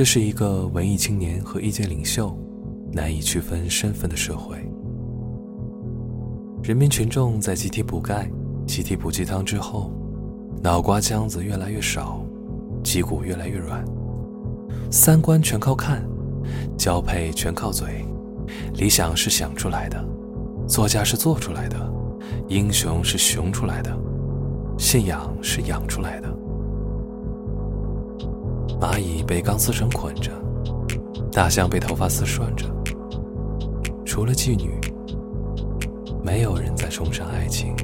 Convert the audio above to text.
这是一个文艺青年和意见领袖难以区分身份的社会。人民群众在集体补钙、集体补鸡汤之后，脑瓜浆子越来越少，脊骨越来越软，三观全靠看，交配全靠嘴，理想是想出来的，作家是做出来的，英雄是熊出来的，信仰是养出来的。蚂蚁被钢丝绳捆着，大象被头发丝拴着，除了妓女。没有人再崇尚爱情。